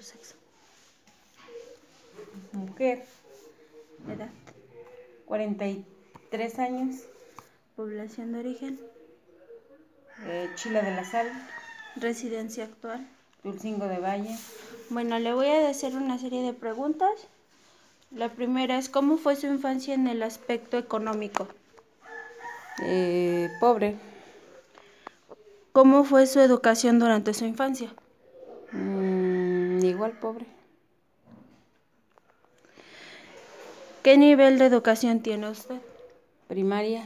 Sexo. Mujer, Edad. 43 años, Población de origen. eh, Chila de la Sal, Residencia actual. Tulcingo de Valle. Bueno, le voy a hacer una serie de preguntas. La primera es, ¿cómo fue su infancia en el aspecto económico? Eh, pobre, ¿Cómo fue su educación durante su infancia? mm, igual pobre. ¿Qué nivel de educación tiene usted? Primaria,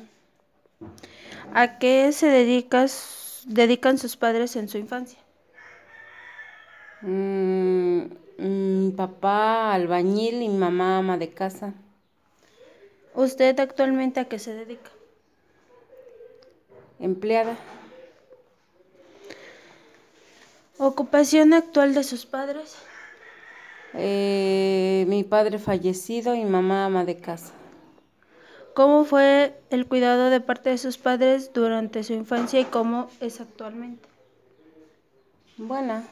¿A qué se dedican sus padres en su infancia? mm, mm, papá albañil y mamá ama de casa. ¿Usted actualmente a qué se dedica? Empleada, ¿Ocupación actual de sus padres? eh, mi padre fallecido y mamá ama de casa. ¿Cómo fue el cuidado de parte de sus padres durante su infancia y cómo es actualmente? Buena,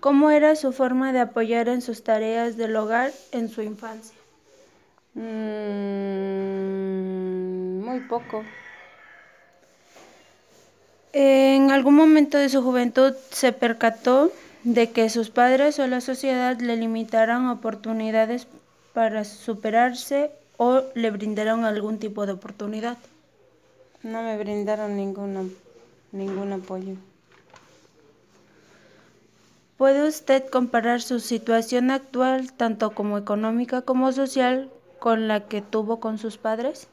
¿Cómo era su forma de apoyar en sus tareas del hogar en su infancia? mm, muy poco. ¿En algún momento de su juventud se percató de que sus padres o la sociedad le limitaran oportunidades para superarse o le brindaron algún tipo de oportunidad? No me brindaron ninguna, ningún apoyo. ¿Puede usted comparar su situación actual, tanto como económica como social, con la que tuvo con sus padres?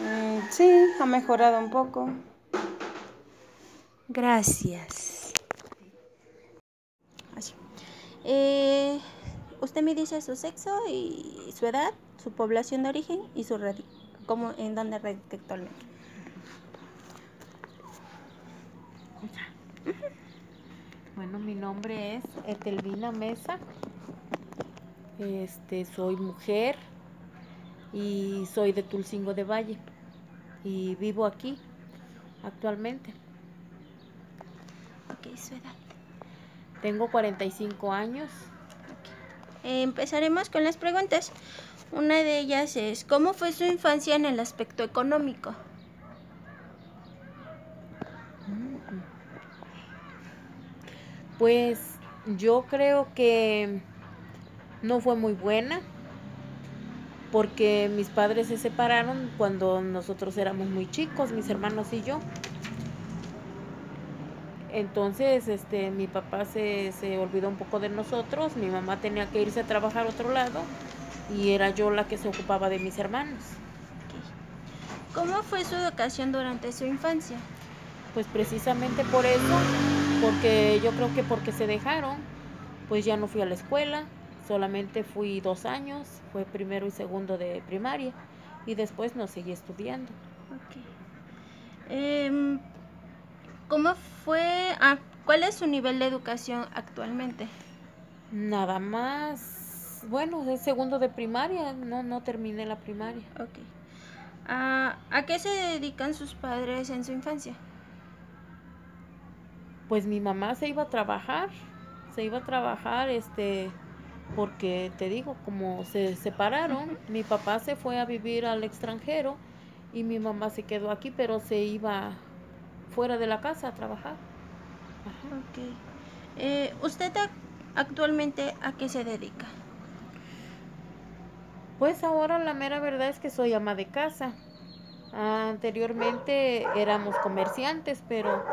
Mm, sí, ha mejorado un poco. Gracias. Eh, usted me dice su sexo y su edad, su población de origen y su radi cómo, en dónde radica actualmente. Bueno, mi nombre es Etelvina Mesa. Este, soy mujer y soy de Tulcingo de Valle y vivo aquí actualmente. Su edad. Tengo 45 años. Empezaremos con las preguntas. Una de ellas es, ¿cómo fue su infancia en el aspecto económico? Pues yo creo que no fue muy buena porque mis padres se separaron cuando nosotros éramos muy chicos, mis hermanos y yo. Entonces, este, mi papá se, se olvidó un poco de nosotros, mi mamá tenía que irse a trabajar a otro lado y era yo la que se ocupaba de mis hermanos. ¿Cómo fue su educación durante su infancia? Pues precisamente por eso, porque yo creo que porque se dejaron, pues ya no fui a la escuela, solamente fui dos años, fue primero y segundo de primaria y después no seguí estudiando. Ok. Em, ¿Cómo fue? ah, ¿Cuál es su nivel de educación actualmente? Nada más, bueno, es segundo de primaria, no, no terminé la primaria. Ok. Ah, ¿A qué se dedican sus padres en su infancia? Pues mi mamá se iba a trabajar, se iba a trabajar, este, porque te digo, como se separaron, mi papá se fue a vivir al extranjero y mi mamá se quedó aquí, pero se iba fuera de la casa a trabajar. Ajá. Ok. Eh, ¿Usted ac- actualmente a qué se dedica? Pues ahora la mera verdad es que soy ama de casa. Anteriormente éramos comerciantes, pero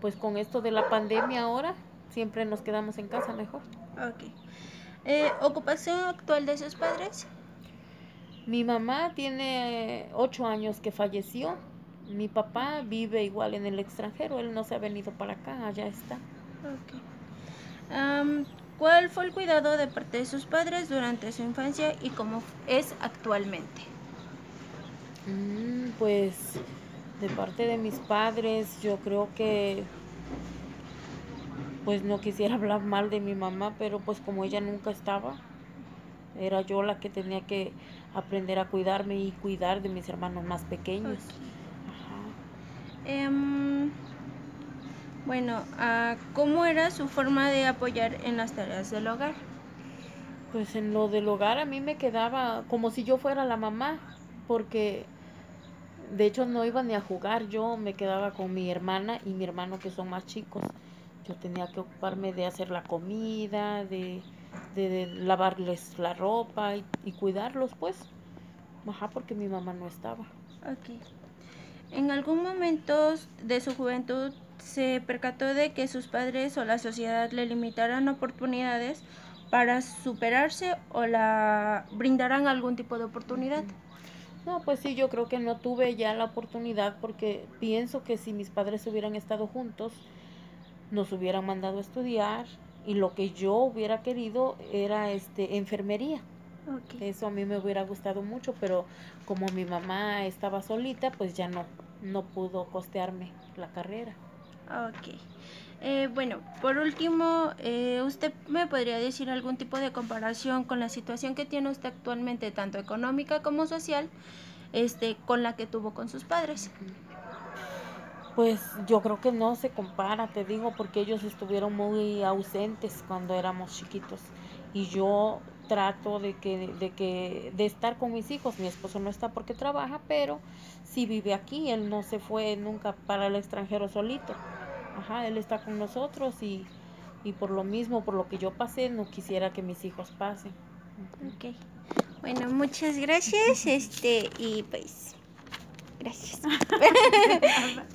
pues con esto de la pandemia ahora siempre nos quedamos en casa mejor. Ok. Eh, ¿Ocupación actual de sus padres? Mi mamá tiene ocho años que falleció. Mi papá vive igual en el extranjero. Él no se ha venido para acá, allá está. Am, ¿Cuál fue el cuidado de parte de sus padres durante su infancia y cómo es actualmente? Mm, pues de parte de mis padres, yo creo que pues no quisiera hablar mal de mi mamá, pero pues como ella nunca estaba, era yo la que tenía que aprender a cuidarme y cuidar de mis hermanos más pequeños. Em, Bueno, ah, ¿cómo era su forma de apoyar en las tareas del hogar? Pues en lo del hogar a mí me quedaba como si yo fuera la mamá, porque de hecho no iba ni a jugar, yo me quedaba con mi hermana y mi hermano que son más chicos. Yo tenía que ocuparme de hacer la comida, de, de- de lavarles la ropa y, y cuidarlos, pues. Ajá, porque mi mamá no estaba. Ok. ¿En algún momento de su juventud se percató de que sus padres o la sociedad le limitaran oportunidades para superarse o la brindaran algún tipo de oportunidad? No, pues sí, yo creo que no tuve ya la oportunidad porque pienso que si mis padres hubieran estado juntos, nos hubieran mandado a estudiar y lo que yo hubiera querido era este enfermería. Eso a mí me hubiera gustado mucho, pero como mi mamá estaba solita, pues ya no, no pudo costearme la carrera. Ok. Eh, bueno, por último, eh, ¿usted me podría decir algún tipo de comparación con la situación que tiene usted actualmente, tanto económica como social, este, con la que tuvo con sus padres? Pues yo creo que no se compara, te digo, porque ellos estuvieron muy ausentes cuando éramos chiquitos. Y yo trato de que, de que, de estar con mis hijos. Mi esposo no está porque trabaja, pero sí vive aquí. Él no se fue nunca para el extranjero solito. Ajá, él está con nosotros y, y por lo mismo, por lo que yo pasé, no quisiera que mis hijos pasen. Ok. Bueno, muchas gracias, este, y pues, gracias.